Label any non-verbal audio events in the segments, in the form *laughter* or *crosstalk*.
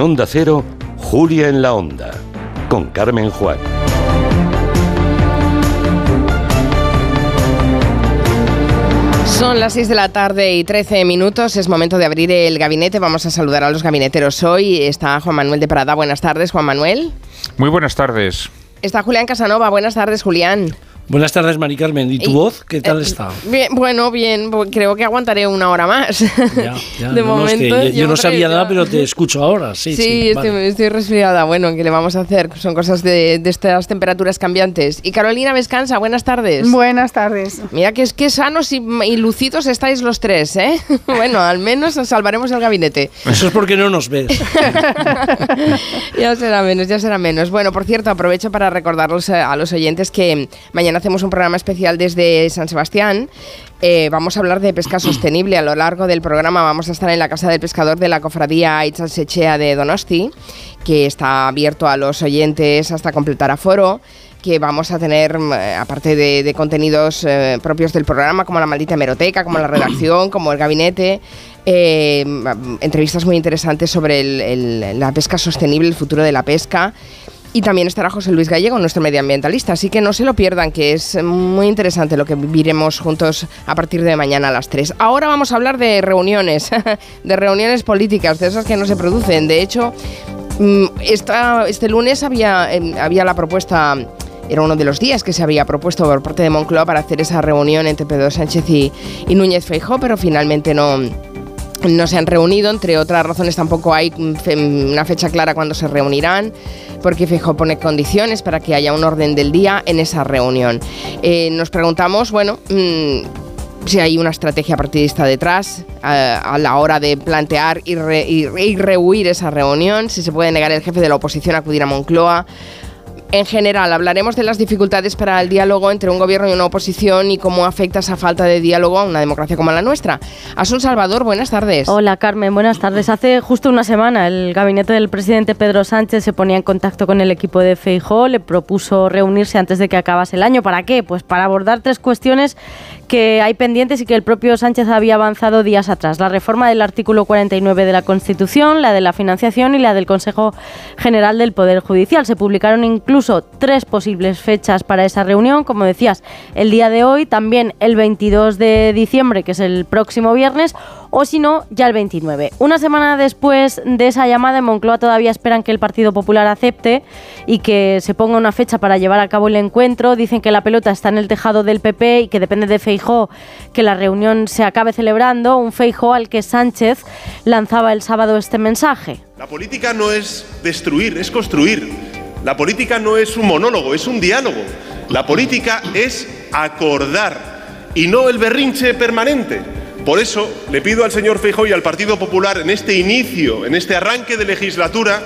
En Onda Cero, Julia en la Onda, con Carmen Juan. Son las 6 de la tarde y 13 minutos. Es momento de abrir el gabinete. Vamos a saludar a los gabineteros hoy. Está Juan Manuel de Prada. Buenas tardes, Juan Manuel. Muy buenas tardes. Está Julián Casanova. Buenas tardes, Julián. Buenas tardes, Mari Carmen. ¿Y tu voz? ¿Qué tal eh, está? Bien, bueno, bien. Creo que aguantaré una hora más. Ya, *laughs* ya. de momento. yo, no sabía nada, pero te escucho ahora. Sí, sí, sí estoy, resfriada. Bueno, ¿qué le vamos a hacer? Son cosas de, estas temperaturas cambiantes. Y Carolina Vescansa, buenas tardes. Buenas tardes. Mira que es que sanos y, y lucidos estáis los tres, ¿eh? *laughs* bueno, al menos salvaremos el gabinete. Eso es porque no nos ves. *laughs* ya será menos, ya será menos. Bueno, por cierto, aprovecho para recordarlos a los oyentes que mañana hacemos un programa especial desde San Sebastián. Eh, vamos a hablar de pesca sostenible. A lo largo del programa vamos a estar en la Casa del Pescador de la Cofradía Itzalsechea de Donosti, que está abierto a los oyentes hasta completar aforo que vamos a tener, mm, aparte de, contenidos eh, propios del programa, como la maldita hemeroteca, como la redacción, como el gabinete, eh, entrevistas muy interesantes sobre la pesca sostenible, el futuro de la pesca y también estará José Luis Gallego, nuestro medioambientalista. Así que no se lo pierdan, que es muy interesante lo que viviremos juntos a partir de mañana a las 3. Ahora vamos a hablar de reuniones, *laughs* de reuniones políticas, de esas que no se producen. De hecho, mm, esta, este lunes había, em, había la propuesta era uno de los días que se había propuesto por parte de Moncloa para hacer esa reunión entre Pedro Sánchez y, y Núñez Feijó, pero finalmente no, no se han reunido, entre otras razones tampoco hay una fecha clara cuando se reunirán, porque Fijo pone condiciones para que haya un orden del día en esa reunión. Eh, nos preguntamos, bueno, mm, si hay una estrategia partidista detrás a, la hora de plantear y, y rehuir esa reunión, si se puede negar el jefe de la oposición a acudir a Moncloa en general, hablaremos de las dificultades para el diálogo entre un gobierno y una oposición y cómo afecta esa falta de diálogo a una democracia como la nuestra. Asun Salvador, buenas tardes. Hola Carmen, buenas tardes. Hace justo una semana el gabinete del presidente Pedro Sánchez se ponía en contacto con el equipo de Feijó, le propuso reunirse antes de que acabase el año. ¿Para qué? Pues para abordar tres cuestiones que hay pendientes y que el propio Sánchez había avanzado días atrás. La reforma del artículo 49 de la Constitución, la de la financiación y la del Consejo General del Poder Judicial. Se publicaron incluso tres posibles fechas para esa reunión, como decías, el día de hoy, también el 22 de diciembre, que es el próximo viernes, o si no, ya el 29. Una semana después de esa llamada en Moncloa todavía esperan que el Partido Popular acepte y que se ponga una fecha para llevar a cabo el encuentro. Dicen que la pelota está en el tejado del PP y que depende de Feijó que la reunión se acabe celebrando, un Feijó al que Sánchez lanzaba el sábado este mensaje. La política no es destruir, es construir. La política no es un monólogo, es un diálogo. La política es acordar y no el berrinche permanente. Por eso le pido al señor Feijóo y al Partido Popular en este inicio, en este arranque de legislatura,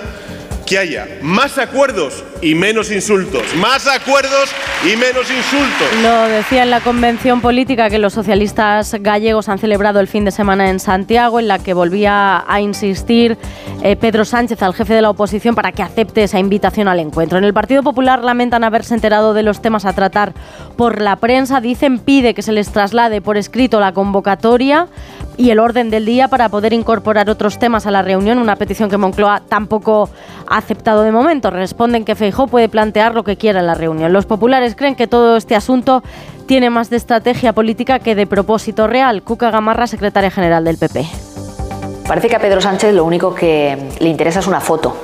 que haya más acuerdos y menos insultos. Más acuerdos y menos insultos. Lo decía en la convención política que los socialistas gallegos han celebrado el fin de semana en Santiago, en la que volvía a insistir eh, Pedro Sánchez al jefe de la oposición para que acepte esa invitación al encuentro. En el Partido Popular lamentan haberse enterado de los temas a tratar por la prensa. Dicen pide que se les traslade por escrito la convocatoria y el orden del día para poder incorporar otros temas a la reunión, una petición que Moncloa tampoco aceptado de momento. Responden que Feijó puede plantear lo que quiera en la reunión. Los populares creen que todo este asunto tiene más de estrategia política que de propósito real. Cuca Gamarra, secretaria general del PP. Parece que a Pedro Sánchez lo único que le interesa es una foto,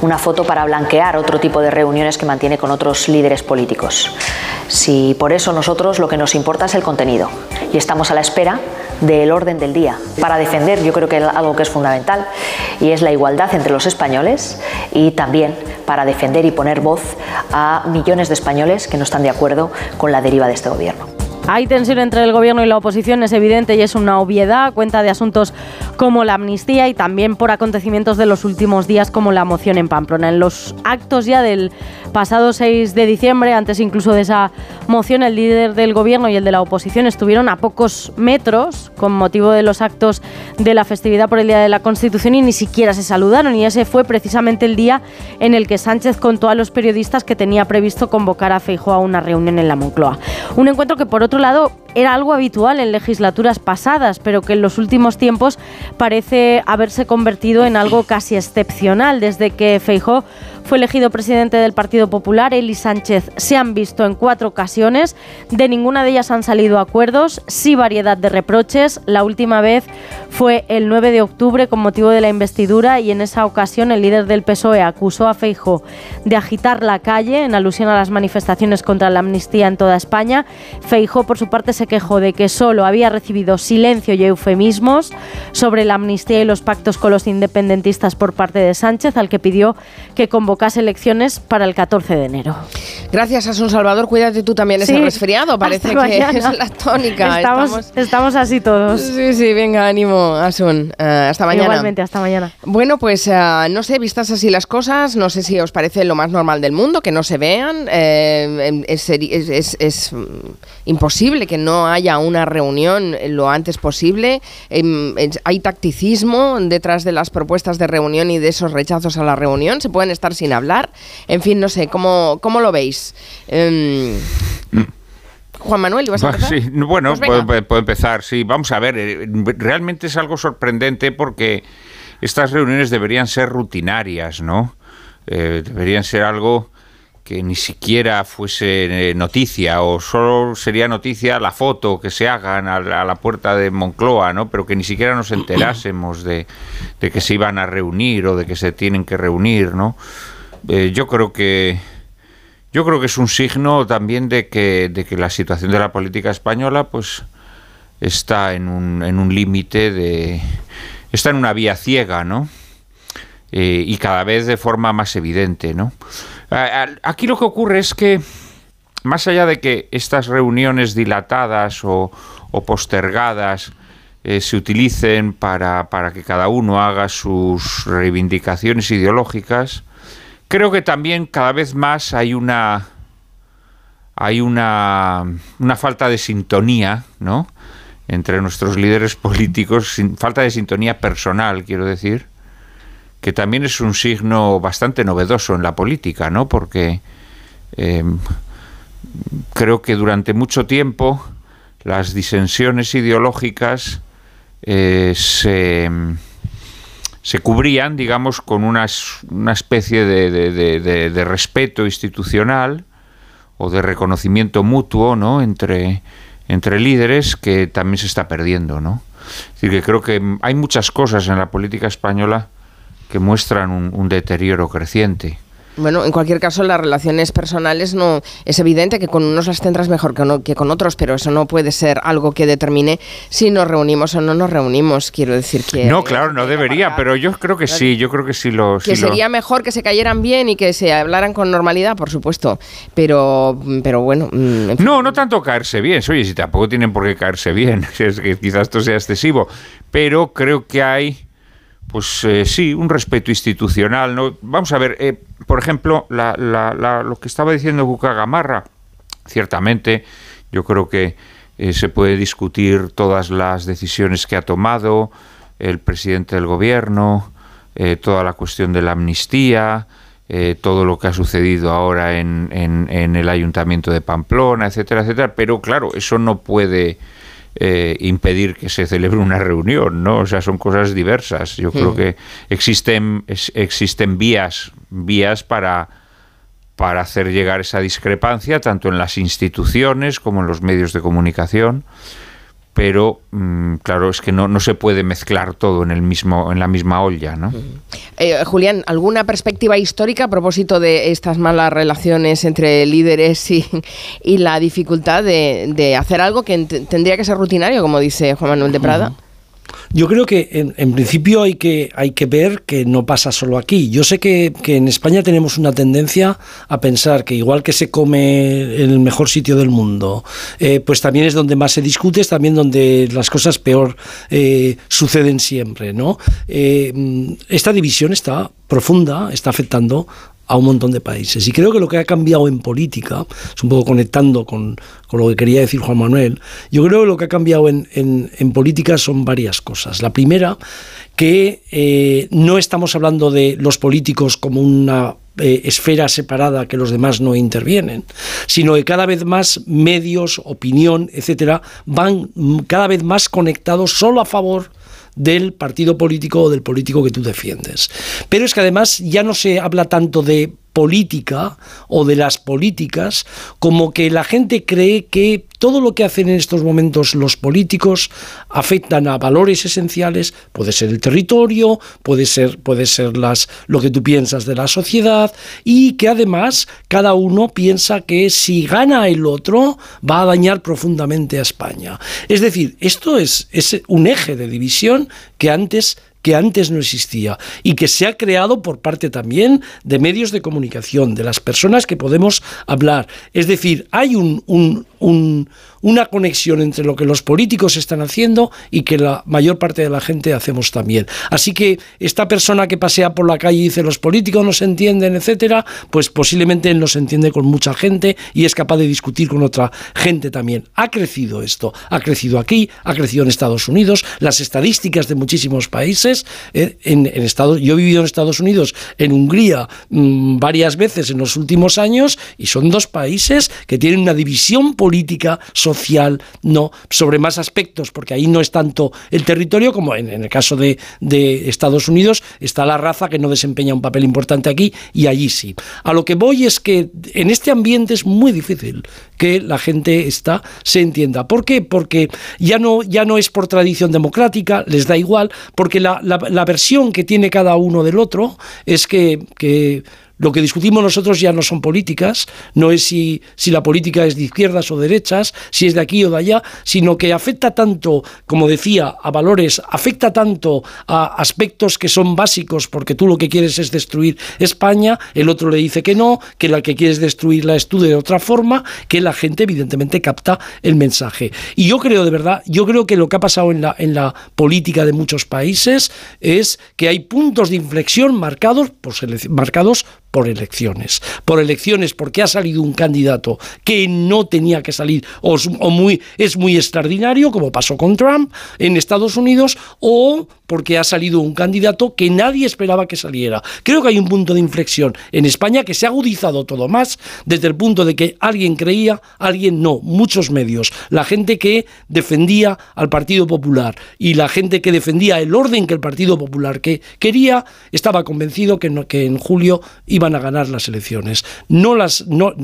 una foto para blanquear otro tipo de reuniones que mantiene con otros líderes políticos. Si por eso nosotros lo que nos importa es el contenido y estamos a la espera del orden del día para defender yo creo que algo que es fundamental y es la igualdad entre los españoles y también para defender y poner voz a millones de españoles que no están de acuerdo con la deriva de este gobierno. Hay tensión entre el gobierno y la oposición, es evidente y es una obviedad. Cuenta de asuntos como la amnistía y también por acontecimientos de los últimos días como la moción en Pamplona. En los actos ya del pasado 6 de diciembre, antes incluso de esa moción, el líder del gobierno y el de la oposición estuvieron a pocos metros con motivo de los actos de la festividad por el Día de la Constitución y ni siquiera se saludaron. Y ese fue precisamente el día en el que Sánchez contó a los periodistas que tenía previsto convocar a Feijóo a una reunión en la Moncloa. Un encuentro que por otro lado era algo habitual en legislaturas pasadas, pero que en los últimos tiempos parece haberse convertido en algo casi excepcional desde que Feijó fue elegido presidente del Partido Popular. Él y Sánchez se han visto en cuatro ocasiones. De ninguna de ellas han salido acuerdos, sí variedad de reproches. La última vez fue el 9 de octubre con motivo de la investidura y en esa ocasión el líder del PSOE acusó a Feijo de agitar la calle en alusión a las manifestaciones contra la amnistía en toda España. Feijo por su parte se quejó de que solo había recibido silencio y eufemismos sobre la amnistía y los pactos con los independentistas por parte de Sánchez, al que pidió que convocase elecciones para el 14 de enero. Gracias, Asun Salvador. Cuídate tú también ese resfriado. Parece que es la tónica. Estamos, estamos, así todos. Sí, sí, venga, ánimo, Asun. Eh, hasta mañana. Igualmente, hasta mañana. Bueno, pues eh, no sé, vistas así las cosas, no sé si os parece lo más normal del mundo que no se vean. Eh, es, imposible que no haya una reunión lo antes posible. Em, hay tacticismo detrás de las propuestas de reunión y de esos rechazos a la reunión. Se pueden estar sin hablar. En fin, no sé, ¿cómo, cómo lo veis? Em, Juan Manuel, ¿ibas a empezar? Sí, bueno, pues puedo, empezar. Sí, vamos a ver. Eh, realmente es algo sorprendente porque estas reuniones deberían ser rutinarias, ¿no? Eh, deberían ser algo que ni siquiera fuese eh, noticia o solo sería noticia la foto que se hagan a la, puerta de Moncloa, ¿no? Pero que ni siquiera nos enterásemos de, que se iban a reunir o de que se tienen que reunir, ¿no? yo creo que yo creo que es un signo también de que, de que la situación de la política española pues está en un, en un límite de... está en una vía ciega, ¿no? Eh, y cada vez de forma más evidente, ¿no? Aquí lo que ocurre es que, más allá de que estas reuniones dilatadas o, postergadas eh, se utilicen para, para que cada uno haga sus reivindicaciones ideológicas, Creo que también cada vez más hay una hay una, una falta de sintonía, ¿no? entre nuestros líderes *laughs* políticos, falta de sintonía personal, quiero decir, que también es un signo bastante novedoso en la política, ¿no? Porque em, creo que durante mucho tiempo las disensiones ideológicas eh, se se cubrían, digamos, con una, una especie de, respeto institucional o de reconocimiento mutuo, ¿no? Entre, entre líderes que también se está perdiendo, ¿no? Es decir, que creo que hay muchas cosas en la política española que muestran un deterioro creciente. Bueno, en cualquier caso, las relaciones personales no es evidente que con unos las tendrás mejor que, con otros, pero eso no puede ser algo que determine si nos reunimos o no nos reunimos. Quiero decir que no, claro, no debería, pero yo creo que sí, yo creo que sí lo. Que sería mejor que se cayeran bien y que se hablaran con normalidad, por supuesto, pero, pero bueno. Mm, no, no tanto caerse bien. Oye, si tampoco tienen por qué caerse bien, *laughs* es que quizás esto sea excesivo, pero creo que hay pues eh, sí, un respeto institucional. ¿no? Vamos a ver, eh, por ejemplo, lo que estaba diciendo Buca Gamarra, ciertamente yo creo que eh, se puede discutir todas las decisiones que ha tomado el presidente del gobierno, toda la cuestión de la amnistía, todo lo que ha sucedido ahora en, en, el ayuntamiento de Pamplona, etcétera, etcétera, pero claro, eso no puede eh, impedir que se celebre una reunión, ¿no? O sea, son cosas diversas. Yo creo que existen, existen vías, vías para, para hacer llegar esa discrepancia, tanto en las instituciones como en los medios de comunicación pero mm, claro es que no, no se puede mezclar todo en el mismo en la misma olla no eh, Julián alguna perspectiva histórica a propósito de estas malas relaciones entre líderes y, y la dificultad de, de, hacer algo que tendría que ser rutinario como dice Juan Manuel de Prada yo creo que en, principio hay que, hay que ver que no pasa solo aquí. Yo sé que, en España tenemos una tendencia a pensar que igual que se come en el mejor sitio del mundo, eh, pues también es donde más se discute, es también donde las cosas peor eh, suceden siempre. ¿no? Eh, esta división está profunda, está afectando a un montón de países. Y creo que lo que ha cambiado en política, es un poco conectando con, lo que quería decir Juan Manuel, yo creo que lo que ha cambiado en, en, política son varias cosas. La primera, que eh, no estamos hablando de los políticos como una eh, esfera separada que los demás no intervienen, sino que cada vez más medios, opinión, etcétera, van cada vez más conectados solo a favor del partido político o del político que tú defiendes. Pero es que además ya no se habla tanto de política o de las políticas como que la gente cree que todo lo que hacen en estos momentos los políticos afectan a valores esenciales, puede ser el territorio, puede ser, puede ser las, lo que tú piensas de la sociedad, y que además cada uno piensa que si gana el otro va a dañar profundamente a España. Es decir, esto es, es un eje de división que antes que antes no existía y que se ha creado por parte también de medios de comunicación, de las personas que podemos hablar. Es decir, hay un, un, una conexión entre lo que los políticos están haciendo y que la mayor parte de la gente hacemos también. Así que esta persona que pasea por la calle y dice los políticos no se entienden, etcétera, pues posiblemente no se entiende con mucha gente y es capaz de discutir con otra gente también. Ha crecido esto, ha crecido aquí, ha crecido en Estados Unidos, las estadísticas de muchísimos países. Eh, en, en Estados, yo he vivido en Estados Unidos, en Hungría, mmm, varias veces en los últimos años y son dos países que tienen una división política social social, no, sobre más aspectos, porque ahí no es tanto el territorio como en, en el caso de, de, Estados Unidos está la raza que no desempeña un papel importante aquí y allí sí. A lo que voy es que en este ambiente es muy difícil que la gente está se entienda. ¿Por qué? Porque ya no, ya no es por tradición democrática, les da igual, porque la, la, la versión que tiene cada uno del otro es que, que lo que discutimos nosotros ya no son políticas, no es si, si la política es de izquierdas o derechas, si es de aquí o de allá, sino que afecta tanto, como decía, a valores, afecta tanto a aspectos que son básicos, porque tú lo que quieres es destruir España, el otro le dice que no, que la que quieres destruirla es tú de otra forma, que la gente evidentemente capta el mensaje. Y yo creo de verdad, yo creo que lo que ha pasado en la, en la política de muchos países es que hay puntos de inflexión marcados, por, marcados por elecciones. Por elecciones porque ha salido un candidato que no tenía que salir o, muy, es muy extraordinario, como pasó con Trump en Estados Unidos, o porque ha salido un candidato que nadie esperaba que saliera. Creo que hay un punto de inflexión en España que se ha agudizado todo más desde el punto de que alguien creía, alguien no, muchos medios, la gente que defendía al Partido Popular y la gente que defendía el orden que el Partido Popular que quería, estaba convencido que, en julio iban a ganar las elecciones. No las, no,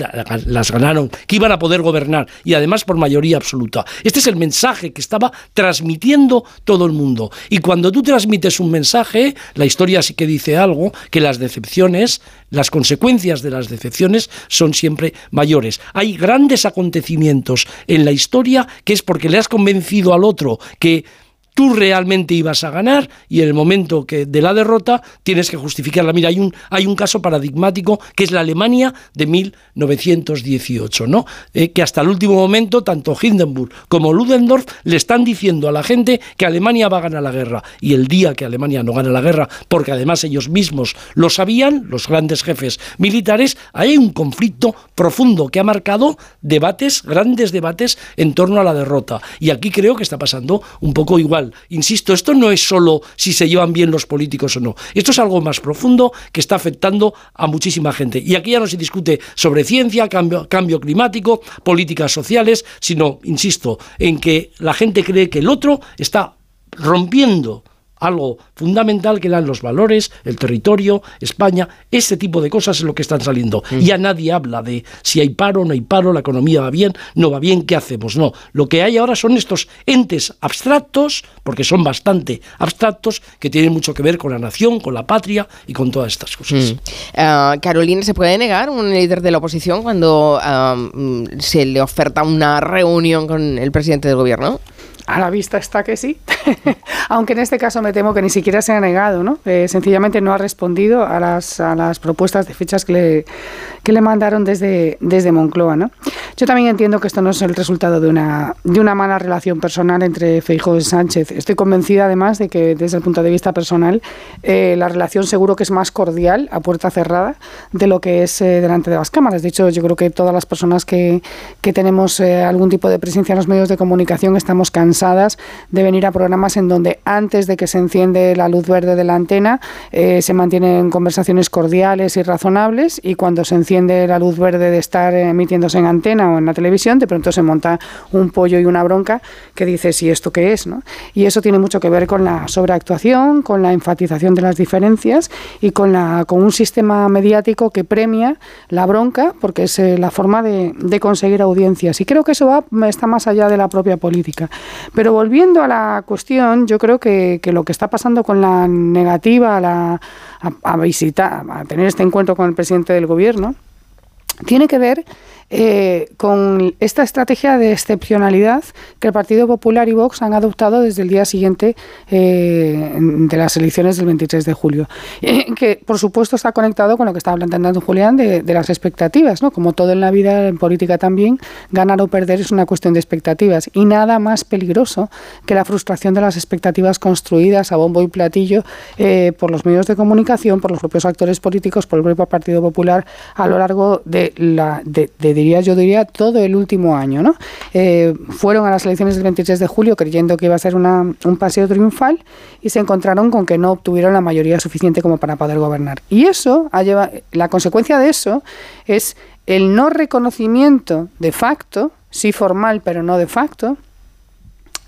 las ganaron, que iban a poder gobernar y además por mayoría absoluta. Este es el mensaje que estaba transmitiendo todo el mundo. Y cuando transmites un mensaje, la historia sí que dice algo, que las decepciones, las consecuencias de las decepciones son siempre mayores. Hay grandes acontecimientos en la historia que es porque le has convencido al otro que tú realmente ibas a ganar y en el momento que de la derrota tienes que justificarla. Mira, hay un, hay un caso paradigmático que es la Alemania de 1918, ¿no? Eh, que hasta el último momento tanto Hindenburg como Ludendorff le están diciendo a la gente que Alemania va a ganar la guerra y el día que Alemania no gana la guerra, porque además ellos mismos lo sabían, los grandes jefes militares, hay un conflicto profundo que ha marcado debates, grandes debates en torno a la derrota. Y aquí creo que está pasando un poco igual. Insisto, esto no es solo si se llevan bien los políticos o no. Esto es algo más profundo que está afectando a muchísima gente. Y aquí ya no se discute sobre ciencia, cambio, cambio climático, políticas sociales, sino, insisto, en que la gente cree que el otro está rompiendo algo fundamental que eran los valores, el territorio, España, ese tipo de cosas es lo que están saliendo. Mm. Ya nadie habla de si hay paro, no hay paro, la economía va bien, no va bien, ¿qué hacemos? No, lo que hay ahora son estos entes abstractos, porque son bastante abstractos, que tienen mucho que ver con la nación, con la patria y con todas estas cosas. Mm. Uh, Carolina, ¿se puede negar un líder de la oposición cuando uh, se le oferta una reunión con el presidente del gobierno? A la vista está que sí, *laughs* aunque en este caso me temo que ni siquiera se ha negado, ¿no? Eh, sencillamente no ha respondido a las, a las propuestas de fechas que le, que le mandaron desde, desde Moncloa, ¿no? Yo también entiendo que esto no es el resultado de una, de una mala relación personal entre Feijóo y Sánchez. Estoy convencida además de que desde el punto de vista personal eh, la relación seguro que es más cordial a puerta cerrada de lo que es eh, delante de las cámaras. De hecho, yo creo que todas las personas que, que tenemos algún tipo de presencia en los medios de comunicación estamos de venir a programas en donde antes de que se enciende la luz verde de la antena eh, se mantienen conversaciones cordiales y razonables y cuando se enciende la luz verde de estar emitiéndose en antena o en la televisión, de pronto se monta un pollo y una bronca que dice ¿y esto qué es? ¿no? Y eso tiene mucho que ver con la sobreactuación, con la enfatización de las diferencias y con, la, con un sistema mediático que premia la bronca porque es eh, la forma de, de conseguir audiencias. Y creo que eso va, está más allá de la propia política. Pero volviendo a la cuestión, yo creo que, lo que está pasando con la negativa a, la, a visitar, a tener este encuentro con el presidente del gobierno, tiene que ver eh, con esta estrategia de excepcionalidad que el Partido Popular y Vox han adoptado desde el día siguiente eh, de las elecciones del 23 de julio, que por supuesto está conectado con lo que estaba planteando Julián de, las expectativas, ¿no? Como todo en la vida, en política también, ganar o perder es una cuestión de expectativas y nada más peligroso que la frustración de las expectativas construidas a bombo y platillo eh, por los medios de comunicación, por los propios actores políticos, por el propio Partido Popular a lo largo de la de diría, yo diría, todo el último año. ¿no? Eh, fueron a las elecciones del 23 de julio creyendo que iba a ser una, un paseo triunfal y se encontraron con que no obtuvieron la mayoría suficiente como para poder gobernar. Y eso, ha llevado, la consecuencia de eso es el no reconocimiento de facto, sí formal pero no de facto,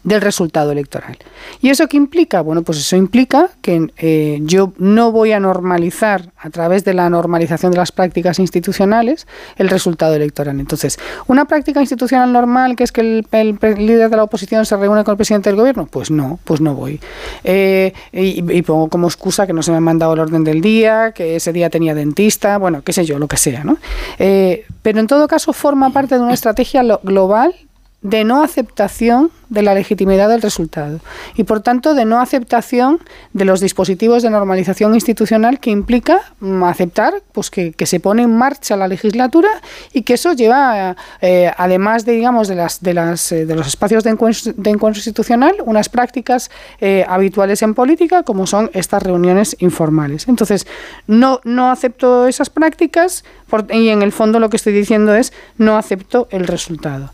del resultado electoral. ¿Y eso qué implica? Bueno, pues eso implica que eh, yo no voy a normalizar a través de la normalización de las prácticas institucionales el resultado electoral. Entonces, una práctica institucional normal que es que el, líder de la oposición se reúne con el presidente del gobierno, pues no, pues no voy. Eh, y, pongo como excusa que no se me ha mandado el orden del día, que ese día tenía dentista, bueno, qué sé yo, lo que sea, ¿no? Eh, pero en todo caso forma parte de una estrategia global de no aceptación de la legitimidad del resultado y por tanto de no aceptación de los dispositivos de normalización institucional que implica mm, aceptar pues que, se pone en marcha la legislatura y que eso lleva eh, además de digamos de las de las eh, de los espacios de encuentro, de institucional unas prácticas eh, habituales en política como son estas reuniones informales. Entonces no no acepto esas prácticas y en el fondo lo que estoy diciendo es no acepto el resultado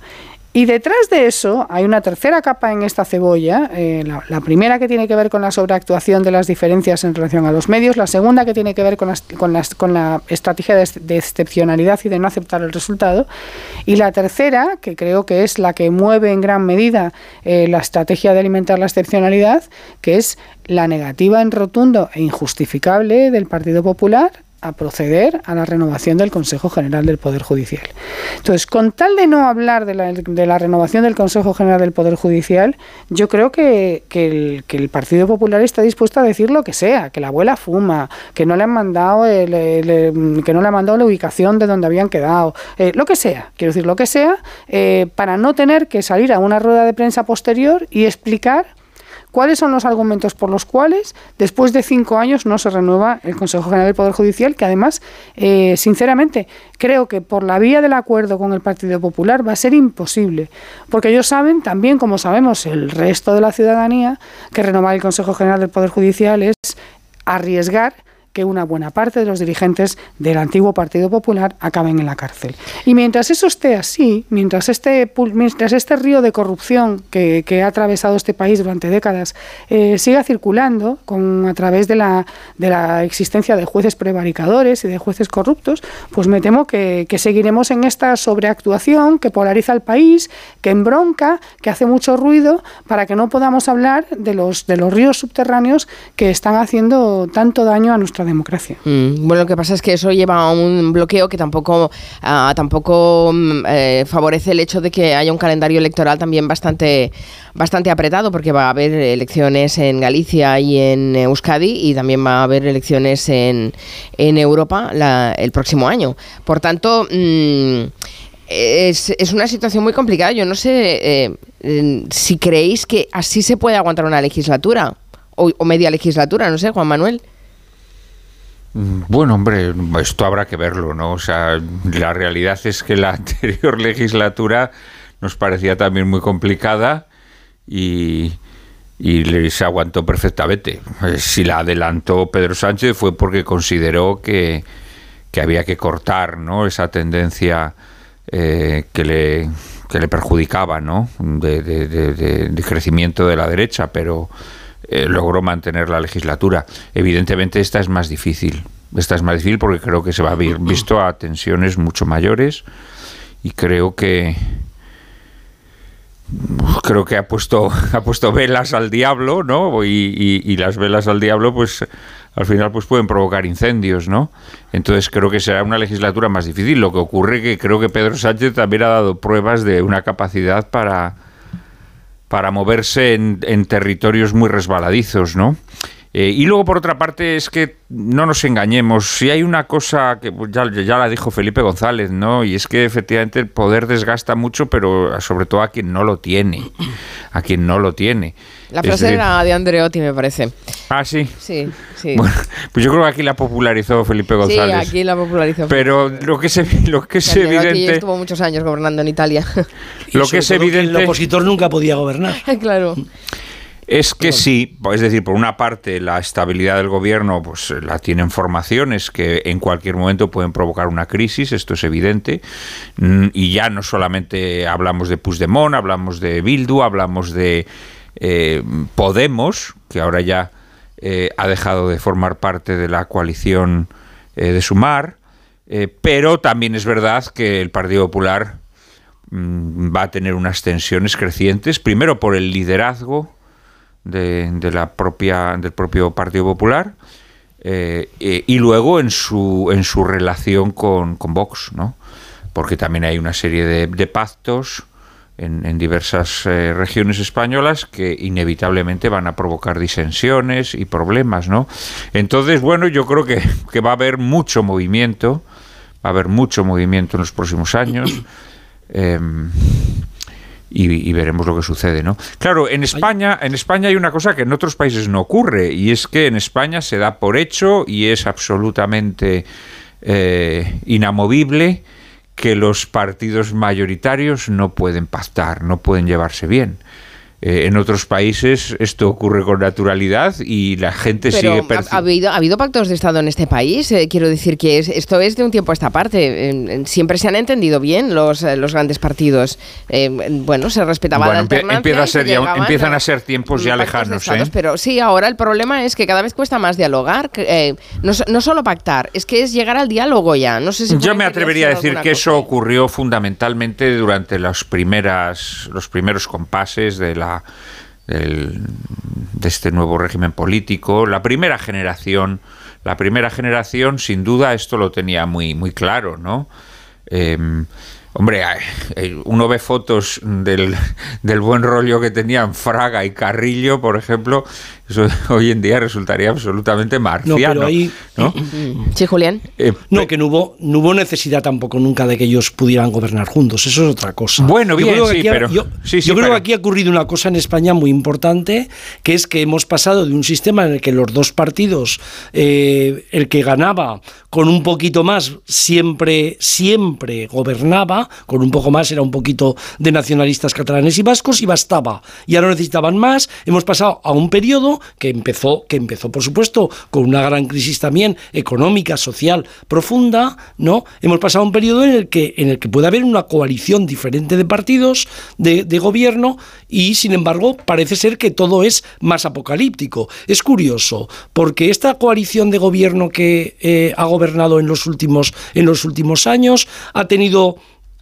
y detrás de eso hay una tercera capa en esta cebolla, eh, la, primera que tiene que ver con la sobreactuación de las diferencias en relación a los medios, la segunda que tiene que ver con, con, con la estrategia de, excepcionalidad y de no aceptar el resultado, y la tercera, que creo que es la que mueve en gran medida eh, la estrategia de alimentar la excepcionalidad, que es la negativa en rotundo e injustificable del Partido Popular a proceder a la renovación del Consejo General del Poder Judicial. Entonces, con tal de no hablar de la, de la renovación del Consejo General del Poder Judicial, yo creo que, el, Partido Popular está dispuesto a decir lo que sea, que la abuela fuma, que no le han mandado que no le han mandado la ubicación de donde habían quedado, eh, lo que sea, quiero decir lo que sea, eh, para no tener que salir a una rueda de prensa posterior y explicar ¿Cuáles son los argumentos por los cuales después de cinco años no se renueva el Consejo General del Poder Judicial? Que además, eh, sinceramente, creo que por la vía del acuerdo con el Partido Popular va a ser imposible, porque ellos saben, también como sabemos el resto de la ciudadanía, que renovar el Consejo General del Poder Judicial es arriesgar que una buena parte de los dirigentes del antiguo Partido Popular acaben en la cárcel. Y mientras eso esté así, mientras este, mientras este río de corrupción que, ha atravesado este país durante décadas eh, siga circulando con, a través de la, de la existencia de jueces prevaricadores y de jueces corruptos, pues me temo que, seguiremos en esta sobreactuación que polariza al país, que embronca, que hace mucho ruido, para que no podamos hablar de los, de los ríos subterráneos que están haciendo tanto daño a nuestra democracia. Mm, bueno, lo que pasa es que eso lleva a un bloqueo que tampoco, tampoco mm, eh, favorece el hecho de que haya un calendario electoral también bastante, bastante apretado, porque va a haber elecciones en Galicia y en Euskadi y también va a haber elecciones en, en Europa el próximo año. Por tanto, mm, es, es, una situación muy complicada. Yo no sé eh, si creéis que así se puede aguantar una legislatura o media legislatura, no sé, Juan Manuel. Mm, bueno, hombre, esto habrá que verlo, ¿no? O sea, la realidad es que la *laughs* anterior legislatura nos parecía también muy complicada y, y se aguantó perfectamente. Eh, si la adelantó Pedro Sánchez fue porque consideró que, había que cortar ¿no? esa tendencia eh, que, le, perjudicaba, ¿no? De- de- de- de crecimiento de la derecha, pero eh, logró mantener la legislatura. Evidentemente esta es más difícil. Esta es más difícil porque creo que se va a ver visto a tensiones mucho mayores y creo que creo que ha puesto *laughs* ha puesto velas al diablo, ¿no? Y, y- y las velas al diablo, pues al final pues pueden provocar incendios, ¿no? Entonces creo que será una legislatura más difícil. Lo que ocurre que creo que Pedro Sánchez también ha dado pruebas de una capacidad para para moverse en, en territorios muy resbaladizos, ¿no? Eh, y luego, por otra parte, es que no nos engañemos. Si hay una cosa que pues, ya, ya la dijo Felipe González, ¿no? Y es que efectivamente el poder desgasta mucho, pero sobre todo a quien no lo tiene. A quien no lo tiene. La frase era de Andreotti, me parece. Ah, sí. Sí, sí. Bueno, pues yo creo que aquí la popularizó Felipe sí, González. aquí la popularizó. Pero lo que es, lo que es Andreotti evidente. estuvo muchos años gobernando en Italia. Y Lo sobre que es todo el evidente- opositor nunca podía gobernar. *laughs* claro. Es que sí, es decir, por una parte la estabilidad del gobierno pues la tienen formaciones que en cualquier momento pueden provocar una crisis, esto es evidente, Mm, y ya no solamente hablamos de Puigdemont, hablamos de Bildu, hablamos de eh, Podemos, que ahora ya eh, ha dejado de formar parte de la coalición eh, de Sumar, eh, pero también es verdad que el Partido Popular mm, va a tener unas tensiones crecientes, primero por el liderazgo de, de la propia del propio Partido Popular eh, eh, y luego en su en su relación con, con Vox, ¿no? Porque también hay una serie de, de pactos en, en diversas eh, regiones españolas que inevitablemente van a provocar disensiones y problemas, ¿no? Entonces, bueno, yo creo que, que va a haber mucho movimiento, va a haber mucho movimiento en los próximos años. *clears throat* y, y veremos lo que sucede, ¿no? Claro, en España, en España hay una cosa que en otros países no ocurre y es que en España se da por hecho y es absolutamente eh, inamovible que los partidos mayoritarios no pueden pactar, no pueden llevarse bien. Eh, en otros países esto ocurre con naturalidad y la gente Pero sigue ¿ha, ha habido, ¿ha habido pactos de Estado en este país? Eh, quiero decir que es- esto es de un tiempo a esta parte. Siempre se han entendido bien los, eh, los grandes partidos. Bueno, se respetaba Bueno, la alternancia empieza a ser llegaban empiezan a ser tiempos ya lejanos, estados, ¿eh? Pero sí, ahora el problema es que cada vez cuesta más dialogar. eh, no, so- no solo pactar, es que es llegar al diálogo ya. No sé si Yo me atrevería a decir que eso ocurrió fundamentalmente durante los primeras los primeros compases de la de este nuevo régimen político, la primera generación, la primera generación sin duda esto lo tenía muy muy claro, ¿no? Em, Hombre, uno ve fotos del, del buen rollo que tenían Fraga y Carrillo, por ejemplo, eso *laughs* hoy en día resultaría absolutamente marciano. ahí- ¿no? Sí, Julián. Eh, No, que no hubo, no hubo necesidad tampoco nunca de que ellos pudieran gobernar juntos. Eso es otra cosa. Bueno, bien, creo que sí, aquí pero- Yo, sí, sí, yo creo pero- que aquí ha ocurrido una cosa en España muy importante, que es que hemos pasado de un sistema en el que los dos partidos, eh, el que ganaba con un poquito más, siempre, siempre gobernaba, con un poco más era un poquito de nacionalistas catalanes y vascos y bastaba. Y ahora necesitaban más. Hemos pasado a un periodo que empezó, que empezó, por supuesto, con una gran crisis también económica, social, profunda, ¿no? Hemos pasado un periodo en el que, en el que puede haber una coalición diferente de partidos, de, de gobierno, y sin embargo, parece ser que todo es más apocalíptico. Es curioso, porque esta coalición de gobierno que eh, ha gobernado en los últimos, en los últimos años ha tenido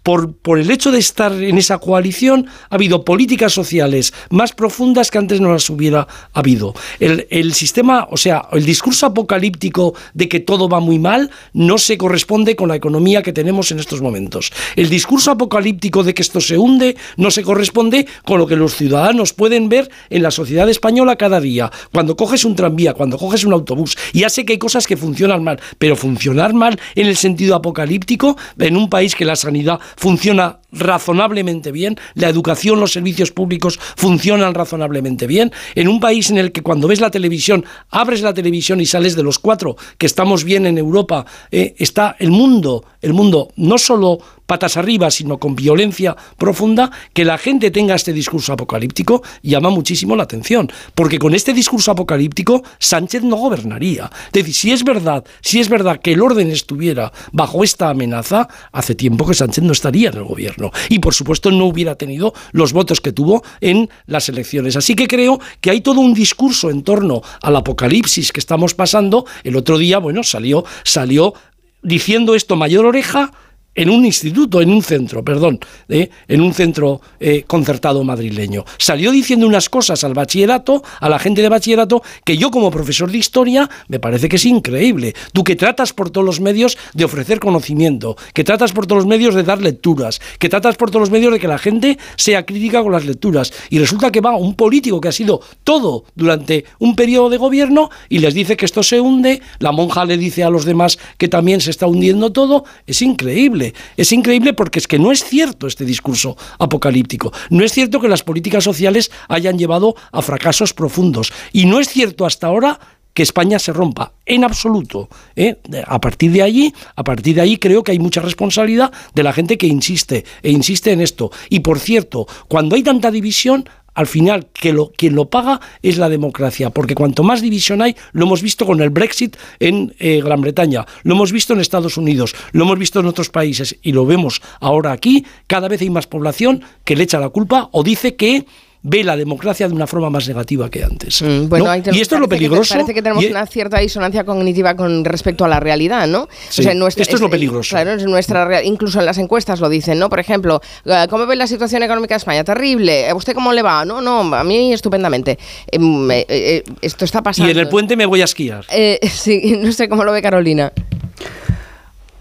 por, el hecho de estar en esa coalición, ha habido políticas sociales más profundas que antes no las hubiera habido. El, el sistema, o sea, el discurso apocalíptico de que todo va muy mal no se corresponde con la economía que tenemos en estos momentos. El discurso apocalíptico de que esto se hunde no se corresponde con lo que los ciudadanos pueden ver en la sociedad española cada día. Cuando coges un tranvía, cuando coges un autobús, ya sé que hay cosas que funcionan mal, pero funcionar mal en el sentido apocalíptico, en un país que la sanidad funciona razonablemente bien, la educación, los servicios públicos funcionan razonablemente bien, en un país en el que cuando ves la televisión, abres la televisión y sales de los cuatro, que estamos bien en Europa, eh, está el mundo, el mundo no solo patas arriba, sino con violencia profunda, que la gente tenga este discurso apocalíptico llama muchísimo la atención, porque con este discurso apocalíptico Sánchez no gobernaría. Es decir, si es verdad, si es verdad que el orden estuviera bajo esta amenaza, hace tiempo que Sánchez no estaría en el gobierno. Y por supuesto no hubiera tenido los votos que tuvo en las elecciones. Así que creo que hay todo un discurso en torno al apocalipsis que estamos pasando. El otro día, bueno, salió, salió diciendo esto mayor oreja en un instituto, en un centro, perdón, ¿eh? en un centro eh, concertado madrileño. Salió diciendo unas cosas al bachillerato, a la gente de bachillerato, que yo como profesor de historia me parece que es increíble. Tú que tratas por todos los medios de ofrecer conocimiento, que tratas por todos los medios de dar lecturas, que tratas por todos los medios de que la gente sea crítica con las lecturas. Y resulta que va un político que ha sido todo durante un periodo de gobierno y les dice que esto se hunde, la monja le dice a los demás que también se está hundiendo todo. Es increíble. Es increíble porque es que no es cierto este discurso apocalíptico. No es cierto que las políticas sociales hayan llevado a fracasos profundos. Y no es cierto hasta ahora que España se rompa en absoluto. ¿eh? A partir de allí, a partir de ahí creo que hay mucha responsabilidad de la gente que insiste e insiste en esto. Y por cierto, cuando hay tanta división, al final que lo, quien lo paga es la democracia, porque cuanto más división hay, lo hemos visto con el Brexit en eh, Gran Bretaña, lo hemos visto en Estados Unidos, lo hemos visto en otros países y lo vemos ahora aquí, cada vez hay más población que le echa la culpa o dice que ve la democracia de una forma más negativa que antes. Mm, y esto es lo peligroso. parece que tenemos una cierta disonancia cognitiva con respecto a la realidad, ¿no? esto es lo peligroso. Claro, nuestra, incluso en las encuestas lo dicen, ¿no? Por ejemplo, eh, ¿cómo ve la situación económica de España? Terrible. ¿A usted cómo le va? No, no, a mí estupendamente. Em, eh, eh, esto está pasando. Y en el puente me voy a esquiar. *laughs* sí, no sé cómo lo ve Carolina.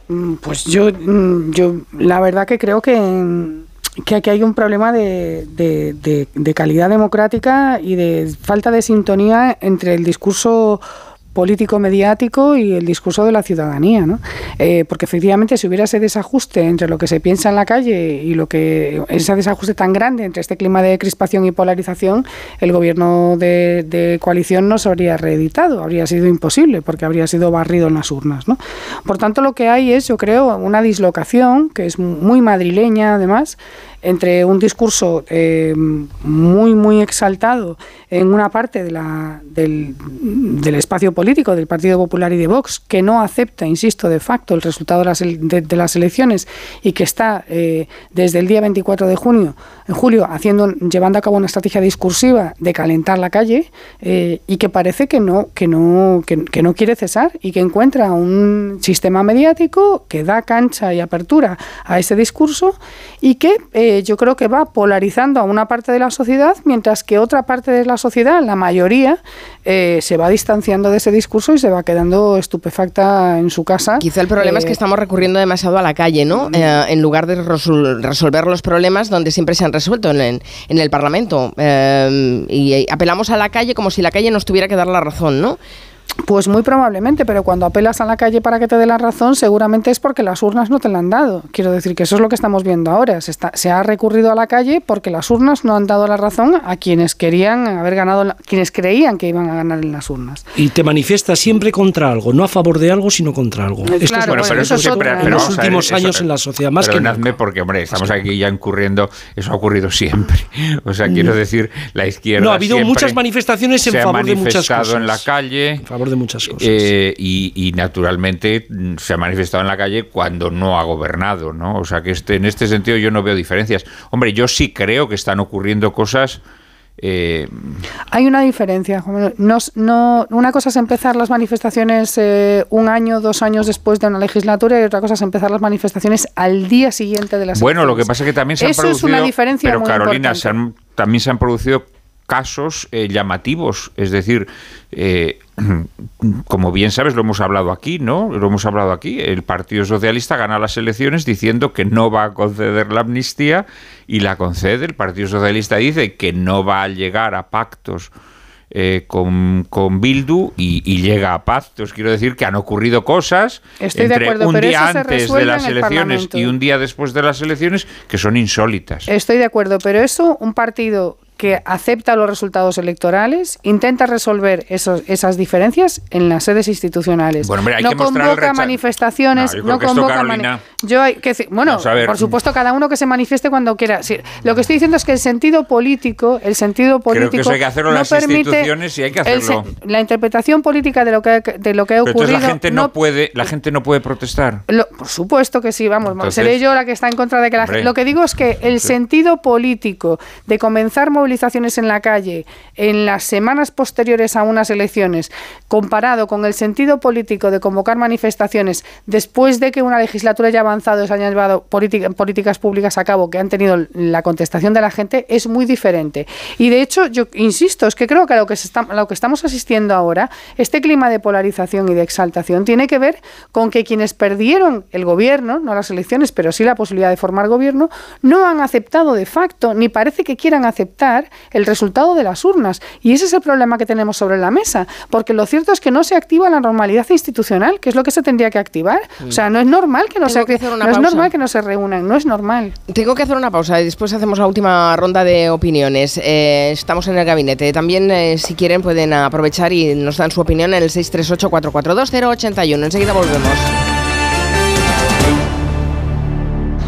Mm, pues yo, mm, yo la verdad que creo que que aquí hay un problema de, de, calidad democrática y de falta de sintonía entre el discurso político mediático y el discurso de la ciudadanía, ¿no? Eh, porque efectivamente si hubiera ese desajuste entre lo que se piensa en la calle y lo que ese desajuste tan grande entre este clima de crispación y polarización, el gobierno de, de coalición no se habría reeditado, habría sido imposible porque habría sido barrido en las urnas, ¿no? Por tanto, lo que hay es, yo creo, una dislocación que es muy madrileña, además, entre un discurso eh, muy, muy exaltado en una parte de la, del, del, espacio político del Partido Popular y de Vox, que no acepta, insisto, de facto el resultado de las, elecciones y que está eh, desde el día 24 de junio, en julio haciendo, llevando a cabo una estrategia discursiva de calentar la calle eh, y que parece que no, que, no, que, no quiere cesar y que encuentra un sistema mediático que da cancha y apertura a ese discurso y que yo creo que va polarizando a una parte de la sociedad, mientras que otra parte de la sociedad, la mayoría, eh, se va distanciando de ese discurso y se va quedando estupefacta en su casa. Quizá el problema es que eh, estamos recurriendo demasiado a la calle, ¿no? Eh, en lugar de resolver los problemas donde siempre se han resuelto, en, en el Parlamento. y apelamos a la calle como si la calle nos tuviera que dar la razón, ¿no? Pues muy probablemente, pero cuando apelas a la calle para que te dé la razón, seguramente es porque las urnas no te la han dado. Quiero decir que eso es lo que estamos viendo ahora. Se, está, se ha recurrido a la calle porque las urnas no han dado la razón a quienes querían haber ganado, quienes creían que iban a ganar en las urnas. Y te manifiestas siempre contra algo, no a favor de algo, sino contra algo. Eh, claro, bueno, pero eso, siempre, en los últimos años en la sociedad más que nunca. porque hombre, estamos aquí ya incurriendo, eso ha ocurrido siempre. *laughs* O sea, quiero mm. decir, la izquierda No, ha habido muchas manifestaciones en favor de muchas cosas. en la calle. En favor de muchas cosas. Eh, y, naturalmente mm, se ha manifestado en la calle cuando no ha gobernado, ¿no? O sea que este, en este sentido yo no veo diferencias. Hombre, yo sí creo que están ocurriendo cosas. Eh, Hay una diferencia. No, una cosa es empezar las manifestaciones eh, un año, dos años después de una legislatura y otra cosa es empezar las manifestaciones al día siguiente de las Bueno, lo que pasa es que también se han producido. Es una diferencia pero Carolina, también se han producido casos llamativos. Es decir, *clears throat* como bien sabes, lo hemos hablado aquí, ¿no? Lo hemos hablado aquí. El Partido Socialista gana las elecciones diciendo que no va a conceder la amnistía y la concede. El Partido Socialista dice que no va a llegar a pactos eh, con, con, Bildu y, llega a pactos. Quiero decir que han ocurrido cosas entre un día antes de las elecciones y un día después de las elecciones que son insólitas. Estoy de acuerdo, pero eso un partido que acepta los resultados electorales, intenta resolver esos, esas diferencias en las sedes institucionales. Bueno, hombre, hay no que convoca manifestaciones, No, convoca mani- Carolina- Yo hay que decir- bueno, por supuesto cada uno que se manifieste cuando quiera. Sí, lo que estoy diciendo es que el sentido político, el sentido Creo que político eso hay que hacerlo no las instituciones y hay que hacerlo. la interpretación política de lo que de lo que ha Pero ocurrido entonces la gente no, puede, la gente no puede protestar. lo- por supuesto que sí, vamos, Entonces- seré yo la que está en contra de que la gente... Lo que digo es que el sentido político de comenzar en la calle en las semanas posteriores a unas elecciones, comparado con el sentido político de convocar manifestaciones después de que una legislatura ya avanzado se hayan llevado política- políticas públicas a cabo que han tenido la contestación de la gente, es muy diferente. Y de hecho, yo insisto, es que creo que a lo que estamos asistiendo ahora, este clima de polarización y de exaltación, tiene que ver con que quienes perdieron el gobierno, no las elecciones, pero sí la posibilidad de formar gobierno, no han aceptado de facto, ni parece que quieran aceptar el resultado de las urnas. Y ese es el problema que tenemos sobre la mesa, porque lo cierto es que no se activa la normalidad institucional, que es lo que se tendría que activar. O sea, no es normal que no, se, que no es normal que no se reúnan, no es normal. Tengo que hacer una pausa y después hacemos la última ronda de opiniones. Eh, estamos en el gabinete. También, eh, si quieren, pueden aprovechar y nos dan su opinión en el 638-442-081. Enseguida volvemos.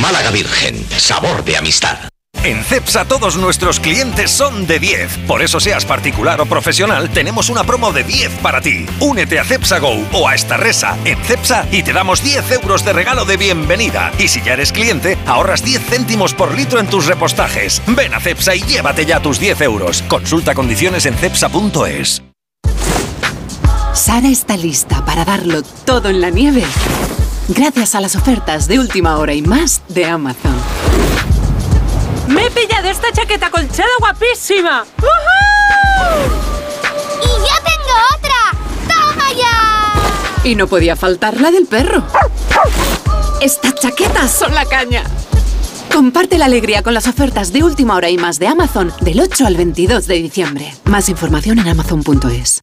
Málaga Virgen, sabor de amistad. En CEPSA todos nuestros clientes son de 10. Por eso seas particular o profesional, tenemos una promo de 10 para ti. Únete a CEPSA Go o a esta resa en CEPSA y te damos 10 euros de regalo de bienvenida. Y si ya eres cliente, ahorras 10 céntimos por litro en tus repostajes. Ven a CEPSA y llévate ya tus 10 euros. Consulta condiciones en CEPSA.es. Sara está lista para darlo todo en la nieve. Gracias a las ofertas de última hora y más de Amazon. ¡Me he pillado esta chaqueta colchada guapísima! ¡Y yo tengo otra! ¡Toma ya! Y no podía faltar la del perro. Estas chaquetas son la caña. Comparte la alegría con las ofertas de última hora y más de Amazon del 8 al 22 de diciembre. Más información en amazon.es.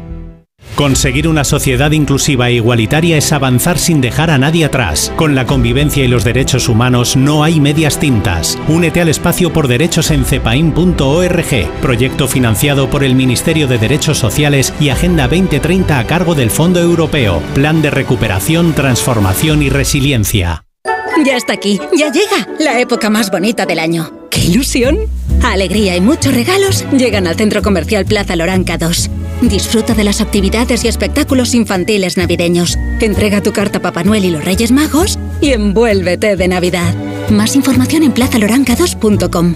Conseguir una sociedad inclusiva e igualitaria es avanzar sin dejar a nadie atrás. Con la convivencia y los derechos humanos no hay medias tintas. Únete al espacio por derechos en cepain.org, proyecto financiado por el Ministerio de Derechos Sociales y Agenda 2030 a cargo del Fondo Europeo, Plan de Recuperación, Transformación y Resiliencia. Ya está aquí, ya llega la época más bonita del año. ¡Qué ilusión! Alegría y muchos regalos llegan al Centro Comercial Plaza Loranca 2. Disfruta de las actividades y espectáculos infantiles navideños. Entrega tu carta a Papá Noel y los Reyes Magos y envuélvete de Navidad. Más información en plazaloranca2.com.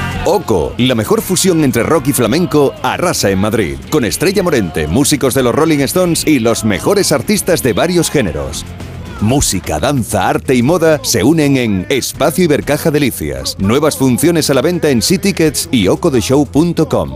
Oco, la mejor fusión entre rock y flamenco, arrasa en Madrid, con Estrella Morente, músicos de los Rolling Stones y los mejores artistas de varios géneros. Música, danza, arte y moda se unen en Espacio Ibercaja Delicias. Nuevas funciones a la venta en Tickets y ocodeshow.com.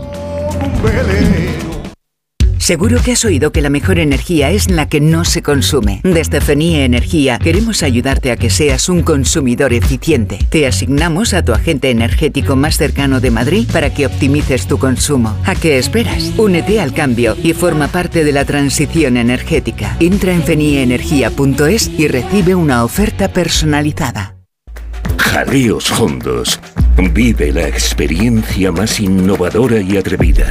Seguro que has oído que la mejor energía es la que no se consume. Desde FENIE Energía queremos ayudarte a que seas un consumidor eficiente. Te asignamos a tu agente energético más cercano de Madrid para que optimices tu consumo. ¿A qué esperas? Únete al cambio y forma parte de la transición energética. Entra en fenieenergia.es y recibe una oferta personalizada. Jaleos Hondos. Vive la experiencia más innovadora y atrevida.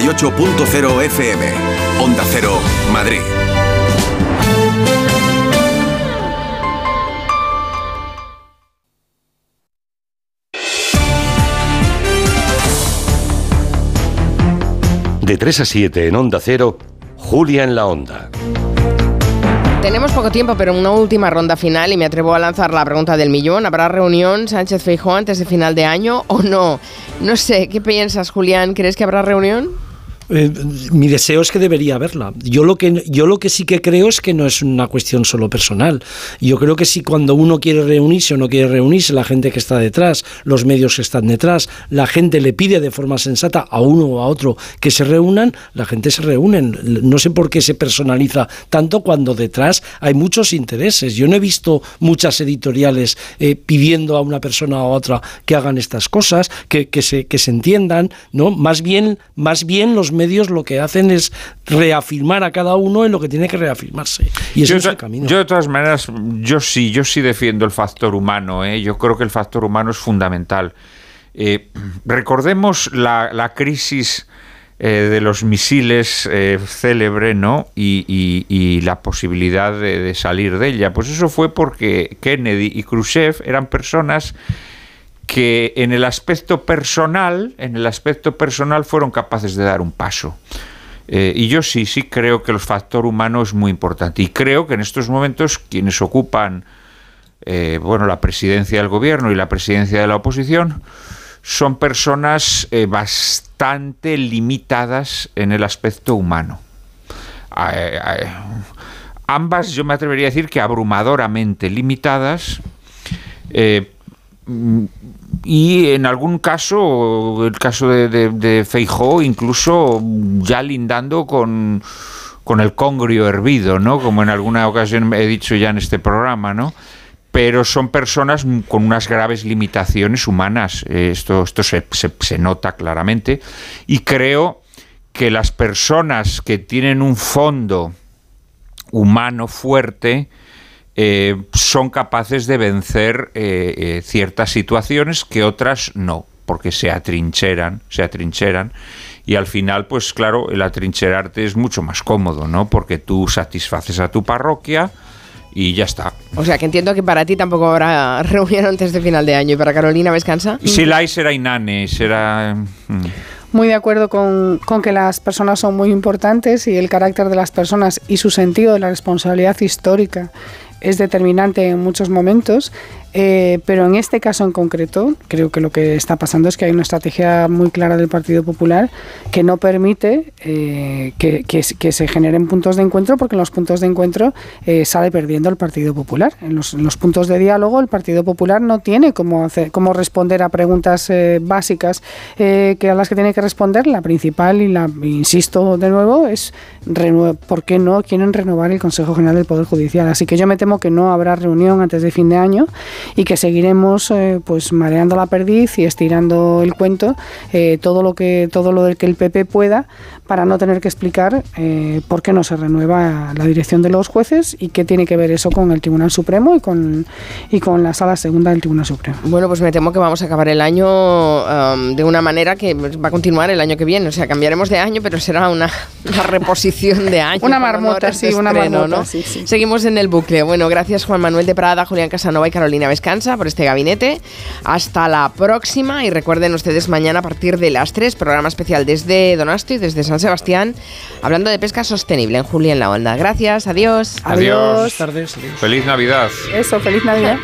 98.0 FM. Onda Cero, Madrid. De 3 a 7 en Onda Cero, Julia en la Onda. Tenemos poco tiempo, pero una última ronda final y me atrevo a lanzar la pregunta del millón. ¿Habrá reunión Sánchez Feijóo antes de final de año o no? No sé, ¿qué piensas, Julián? ¿Crees que habrá reunión? Eh, mi deseo es que debería haberla. Yo lo que yo lo que sí que creo es que no es una cuestión solo personal. Yo creo que si cuando uno quiere reunirse o no quiere reunirse, la gente que está detrás, los medios que están detrás, la gente le pide de forma sensata a uno o a otro que se reúnan, la gente se reúnen. No sé por qué se personaliza tanto cuando detrás hay muchos intereses. Yo no he visto muchas editoriales eh, pidiendo a una persona o a otra que hagan estas cosas, que, que se que se entiendan, ¿no? Más bien más bien los medios lo que hacen es reafirmar a cada uno en lo que tiene que reafirmarse. Y ese yo, es el camino. yo de todas maneras, yo sí, yo sí defiendo el factor humano. ¿eh? Yo creo que el factor humano es fundamental. Eh, recordemos la, la crisis eh, de los misiles eh, célebre, ¿no? Y, y- y la posibilidad de, de salir de ella. Pues eso fue porque Kennedy y Khrushchev eran personas que en el aspecto personal, en el aspecto personal fueron capaces de dar un paso. Eh, y yo sí, sí creo que el factor humano es muy importante. Y creo que en estos momentos quienes ocupan eh, bueno, la presidencia del gobierno y la presidencia de la oposición son personas eh, bastante limitadas en el aspecto humano. Ambas, yo me atrevería a decir que abrumadoramente limitadas. Y en algún caso, el caso de, de, Feijóo, incluso ya lindando con, con el congrio hervido, ¿no? Como en alguna ocasión he dicho ya en este programa, ¿no? Pero son personas con unas graves limitaciones humanas. Eh, Esto, esto se- se nota claramente. Y creo que las personas que tienen un fondo humano fuerte, eh, son capaces de vencer eh, eh, ciertas situaciones que otras no, porque se atrincheran, se atrincheran. Y al final, pues claro, el atrincherarte es mucho más cómodo, ¿no? Porque tú satisfaces a tu parroquia y ya está. O sea, que entiendo que para ti tampoco habrá *laughs* reunión antes de final de año. ¿Y para Carolina descansa? Si la hay, será inane, será... mm. Muy de acuerdo con, con que las personas son muy importantes y el carácter de las personas y su sentido de la responsabilidad histórica es determinante en muchos momentos, eh, pero en este caso en concreto creo que lo que está pasando es que hay una estrategia muy clara del Partido Popular que no permite eh, que, que que se generen puntos de encuentro porque en los puntos de encuentro eh, sale perdiendo el Partido Popular. En los, en los puntos de diálogo el Partido Popular no tiene cómo, hacer, cómo responder a preguntas eh, básicas eh, que a las que tiene que responder. La principal y la insisto de nuevo es por qué no quieren renovar el Consejo General del Poder Judicial. Así que yo me temo que no habrá reunión antes de fin de año y que seguiremos eh, pues mareando la perdiz y estirando el cuento eh, todo lo que todo lo del que el PP pueda para no tener que explicar eh, por qué no se renueva la dirección de los jueces y qué tiene que ver eso con el Tribunal Supremo y con y con la Sala Segunda del Tribunal Supremo. Bueno, pues me temo que vamos a acabar el año um, de una manera que va a continuar el año que viene. O sea, cambiaremos de año, pero será una, una reposición de año. Una marmota, sí, una estreno, marmota, ¿no? sí, sí. Seguimos en el bucle. Bueno, gracias Juan Manuel de Prada, Julián Casanova y Carolina Vescanza por este gabinete. Hasta la próxima y recuerden ustedes mañana a partir de las 3, programa especial desde Donosti, desde San Sebastián, hablando de pesca sostenible en Julia en la Onda. Gracias, adiós. Adiós. tardes. Feliz Navidad. Eso, feliz Navidad.